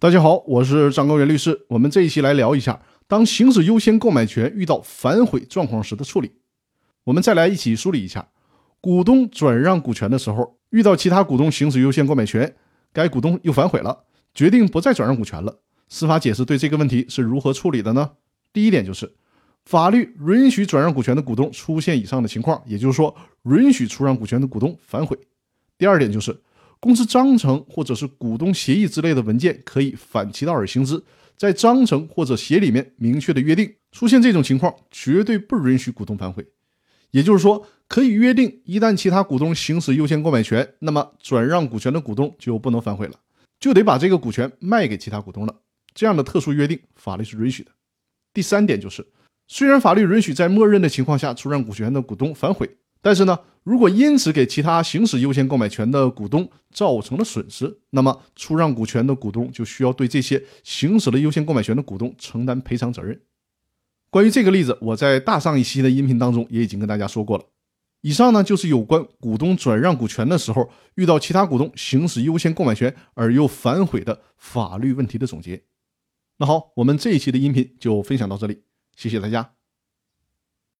大家好，我是张高原律师。我们这一期来聊一下，当行使优先购买权遇到反悔状况时的处理。我们再来一起梳理一下，股东转让股权的时候，遇到其他股东行使优先购买权，该股东又反悔了，决定不再转让股权了。司法解释对这个问题是如何处理的呢？第一点就是，法律允许转让股权的股东出现以上的情况，也就是说，允许出让股权的股东反悔。第二点就是。公司章程或者是股东协议之类的文件可以反其道而行之，在章程或者协里面明确的约定，出现这种情况绝对不允许股东反悔。也就是说，可以约定，一旦其他股东行使优先购买权，那么转让股权的股东就不能反悔了，就得把这个股权卖给其他股东了。这样的特殊约定，法律是允许的。第三点就是，虽然法律允许在默认的情况下出让股权的股东反悔。但是呢，如果因此给其他行使优先购买权的股东造成了损失，那么出让股权的股东就需要对这些行使了优先购买权的股东承担赔偿责任。关于这个例子，我在大上一期的音频当中也已经跟大家说过了。以上呢就是有关股东转让股权的时候遇到其他股东行使优先购买权而又反悔的法律问题的总结。那好，我们这一期的音频就分享到这里，谢谢大家。